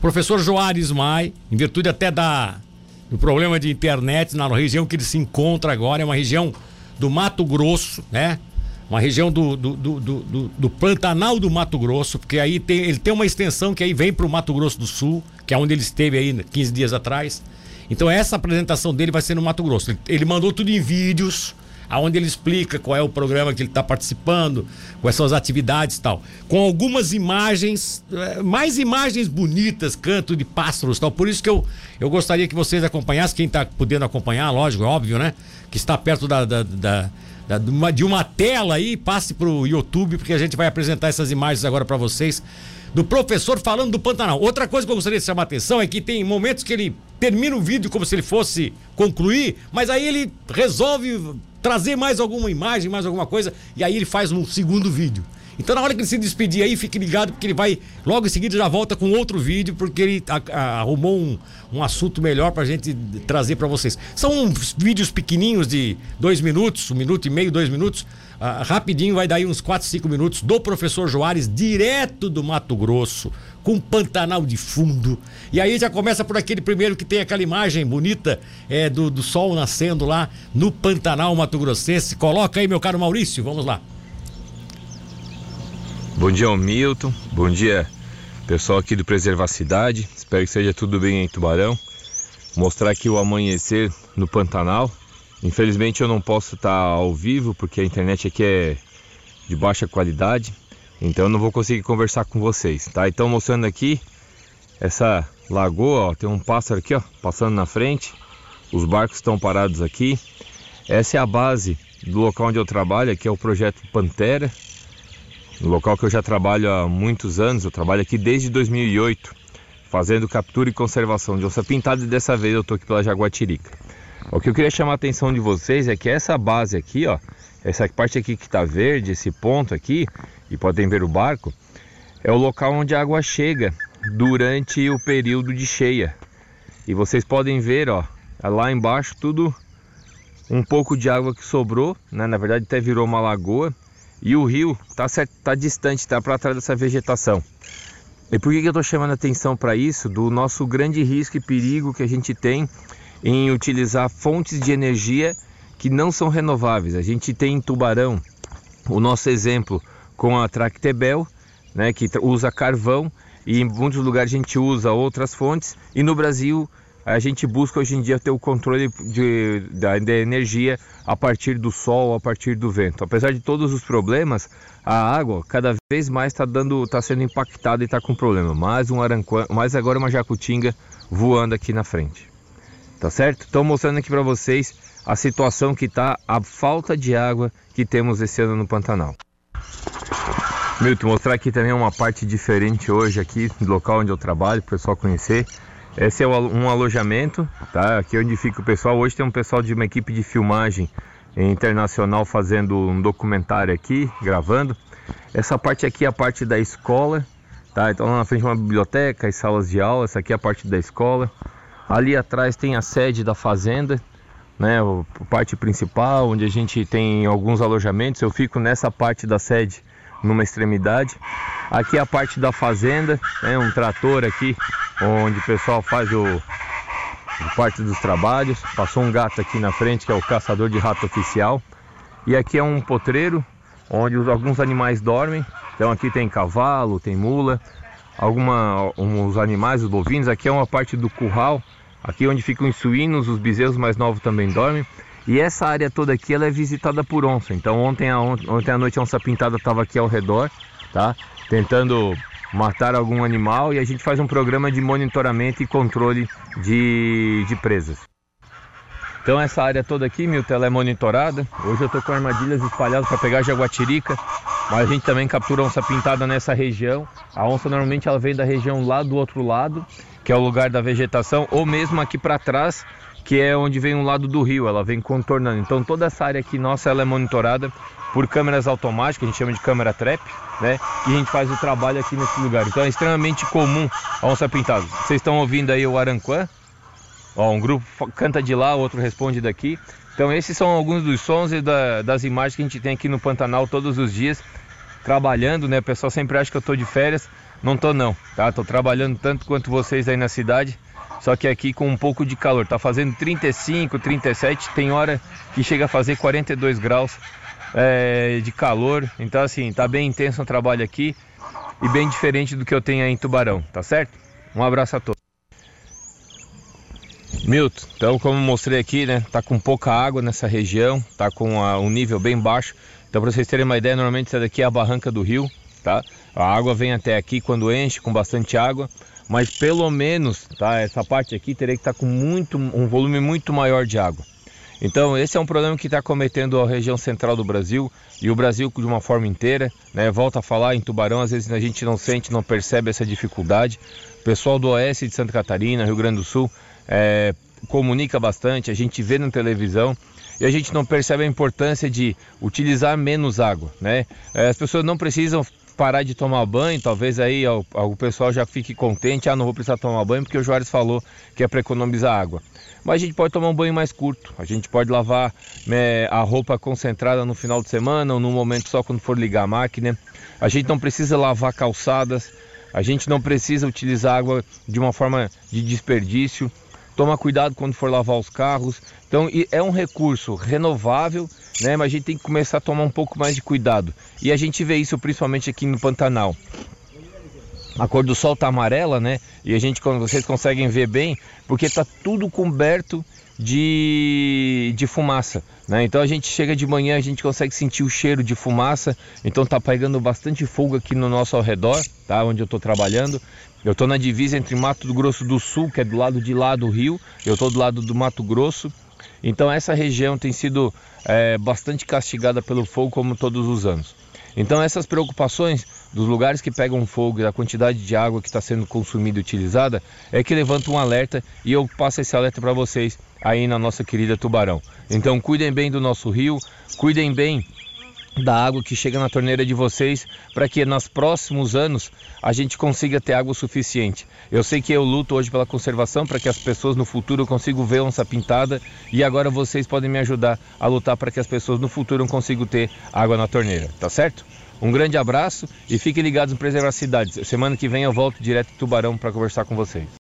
Professor Joares Mai, em virtude até da do problema de internet na região que ele se encontra agora, é uma região do Mato Grosso, né? Uma região do, do, do, do, do Pantanal do Mato Grosso, porque aí tem, ele tem uma extensão que aí vem para o Mato Grosso do Sul, que é onde ele esteve aí 15 dias atrás. Então essa apresentação dele vai ser no Mato Grosso. Ele, ele mandou tudo em vídeos, aonde ele explica qual é o programa que ele está participando, quais são as atividades e tal. Com algumas imagens, eh, mais imagens bonitas, canto de pássaros e tal. Por isso que eu, eu gostaria que vocês acompanhassem, quem está podendo acompanhar, lógico, óbvio, né? Que está perto da, da, da de uma, de uma tela aí, passe para o YouTube, porque a gente vai apresentar essas imagens agora para vocês do professor falando do Pantanal. Outra coisa que eu gostaria de chamar a atenção é que tem momentos que ele termina o vídeo como se ele fosse concluir, mas aí ele resolve trazer mais alguma imagem, mais alguma coisa, e aí ele faz um segundo vídeo. Então, na hora que ele se despedir aí, fique ligado, porque ele vai logo em seguida já volta com outro vídeo, porque ele a, a, arrumou um, um assunto melhor pra gente trazer para vocês. São vídeos pequenininhos de dois minutos, um minuto e meio, dois minutos. Uh, rapidinho, vai dar aí uns 4, 5 minutos do professor Joares, direto do Mato Grosso, com Pantanal de fundo. E aí já começa por aquele primeiro que tem aquela imagem bonita é, do, do sol nascendo lá no Pantanal Mato Grossense. Coloca aí, meu caro Maurício, vamos lá. Bom dia, Milton. Bom dia, pessoal aqui do Preservar Cidade. Espero que seja tudo bem em Tubarão. Mostrar aqui o amanhecer no Pantanal. Infelizmente eu não posso estar ao vivo porque a internet aqui é de baixa qualidade, então não vou conseguir conversar com vocês, tá? Então mostrando aqui essa lagoa, ó, tem um pássaro aqui, ó, passando na frente. Os barcos estão parados aqui. Essa é a base do local onde eu trabalho, aqui é o projeto Pantera. No local que eu já trabalho há muitos anos, eu trabalho aqui desde 2008, fazendo captura e conservação de onça pintada e dessa vez eu estou aqui pela Jaguatirica. O que eu queria chamar a atenção de vocês é que essa base aqui, ó, essa parte aqui que está verde, esse ponto aqui, e podem ver o barco, é o local onde a água chega durante o período de cheia. E vocês podem ver, ó, lá embaixo tudo um pouco de água que sobrou, né? na verdade até virou uma lagoa, e o rio está tá distante, está para trás dessa vegetação. E por que, que eu estou chamando atenção para isso? Do nosso grande risco e perigo que a gente tem em utilizar fontes de energia que não são renováveis. A gente tem em Tubarão o nosso exemplo com a Tractebel, né, que usa carvão e em muitos lugares a gente usa outras fontes e no Brasil a gente busca hoje em dia ter o controle de, da, da, energia a partir do sol, a partir do vento. Apesar de todos os problemas, a água cada vez mais está dando, está sendo impactada e está com problema. Mais um aranquã, mais agora uma jacutinga voando aqui na frente tá certo? Estou mostrando aqui para vocês a situação que está, a falta de água que temos esse ano no Pantanal. Milton, mostrar aqui também uma parte diferente hoje aqui do local onde eu trabalho, para o pessoal conhecer. Esse é um alojamento, tá? Aqui onde fica o pessoal. Hoje tem um pessoal de uma equipe de filmagem internacional fazendo um documentário aqui, gravando. Essa parte aqui é a parte da escola, tá? Então lá na frente uma biblioteca e salas de aula. Essa aqui é a parte da escola. Ali atrás tem a sede da fazenda, né, a parte principal, onde a gente tem alguns alojamentos. Eu fico nessa parte da sede, numa extremidade. Aqui é a parte da fazenda, né, um trator aqui, onde o pessoal faz o parte dos trabalhos. Passou um gato aqui na frente, que é o caçador de rato oficial. E aqui é um potreiro, onde alguns animais dormem. Então aqui tem cavalo, tem mula, alguma, uns animais, os bovinos. Aqui é uma parte do curral, Aqui onde ficam os suínos, os bezerros mais novos também dormem. E essa área toda aqui ela é visitada por onça. Então ontem, ontem à noite a onça pintada estava aqui ao redor, tá? Tentando matar algum animal e a gente faz um programa de monitoramento e controle de, de presas. Então essa área toda aqui, Milton, ela é monitorada. Hoje eu estou com armadilhas espalhadas para pegar jaguatirica, mas a gente também captura onça pintada nessa região. A onça normalmente ela vem da região lá do outro lado que é o lugar da vegetação, ou mesmo aqui para trás, que é onde vem um lado do rio, ela vem contornando. Então toda essa área aqui nossa ela é monitorada por câmeras automáticas, a gente chama de câmera trap, né? E a gente faz o trabalho aqui nesse lugar. Então é extremamente comum a onça pintada. Vocês estão ouvindo aí o aranquã? Ó, um grupo canta de lá, outro responde daqui. Então esses são alguns dos sons e da, das imagens que a gente tem aqui no Pantanal todos os dias trabalhando, né? O pessoal sempre acha que eu estou de férias, não tô não, tá? Tô trabalhando tanto quanto vocês aí na cidade, só que aqui com um pouco de calor. Tá fazendo 35, 37, tem hora que chega a fazer 42 graus é, de calor. Então assim, tá bem intenso o trabalho aqui e bem diferente do que eu tenho aí em Tubarão, tá certo? Um abraço a todos. Milton, então como mostrei aqui, né, tá com pouca água nessa região, tá com a, um nível bem baixo. Então para vocês terem uma ideia, normalmente essa daqui é a barranca do rio, tá? A água vem até aqui quando enche, com bastante água, mas pelo menos, tá? Essa parte aqui teria que estar tá com muito, um volume muito maior de água. Então esse é um problema que está cometendo a região central do Brasil e o Brasil de uma forma inteira. Né? Volta a falar em Tubarão, às vezes a gente não sente, não percebe essa dificuldade. O pessoal do oeste de Santa Catarina, Rio Grande do Sul, é, comunica bastante, a gente vê na televisão e a gente não percebe a importância de utilizar menos água, né? É, as pessoas não precisam parar de tomar banho, talvez aí o, pessoal já fique contente, ah, não vou precisar tomar banho porque o Juarez falou que é para economizar água. Mas a gente pode tomar um banho mais curto, a gente pode lavar né, a roupa concentrada no final de semana ou num momento só quando for ligar a máquina. A gente não precisa lavar calçadas, a gente não precisa utilizar água de uma forma de desperdício. Toma cuidado quando for lavar os carros. Então é um recurso renovável, né? Mas a gente tem que começar a tomar um pouco mais de cuidado. E a gente vê isso principalmente aqui no Pantanal. A cor do sol tá amarela, né? E a gente, vocês conseguem ver bem, porque tá tudo coberto de, fumaça. Né? Então a gente chega de manhã, a gente consegue sentir o cheiro de fumaça, então tá pegando bastante fogo aqui no nosso ao redor, tá? onde eu estou trabalhando. Eu estou na divisa entre Mato Grosso do Sul, que é do lado de lá do rio, eu estou do lado do Mato Grosso. Então essa região tem sido é, bastante castigada pelo fogo como todos os anos. Então essas preocupações dos lugares que pegam fogo e da quantidade de água que está sendo consumida e utilizada é que levanta um alerta e eu passo esse alerta para vocês aí na nossa querida Tubarão. Então cuidem bem do nosso rio, cuidem bem da água que chega na torneira de vocês para que nos próximos anos a gente consiga ter água suficiente. Eu sei que eu luto hoje pela conservação para que as pessoas no futuro consigam ver onça pintada e agora vocês podem me ajudar a lutar para que as pessoas no futuro consigam ter água na torneira, tá certo? Um grande abraço e fiquem ligados no Preservar Cidades. Semana que vem eu volto direto de Tubarão para conversar com vocês.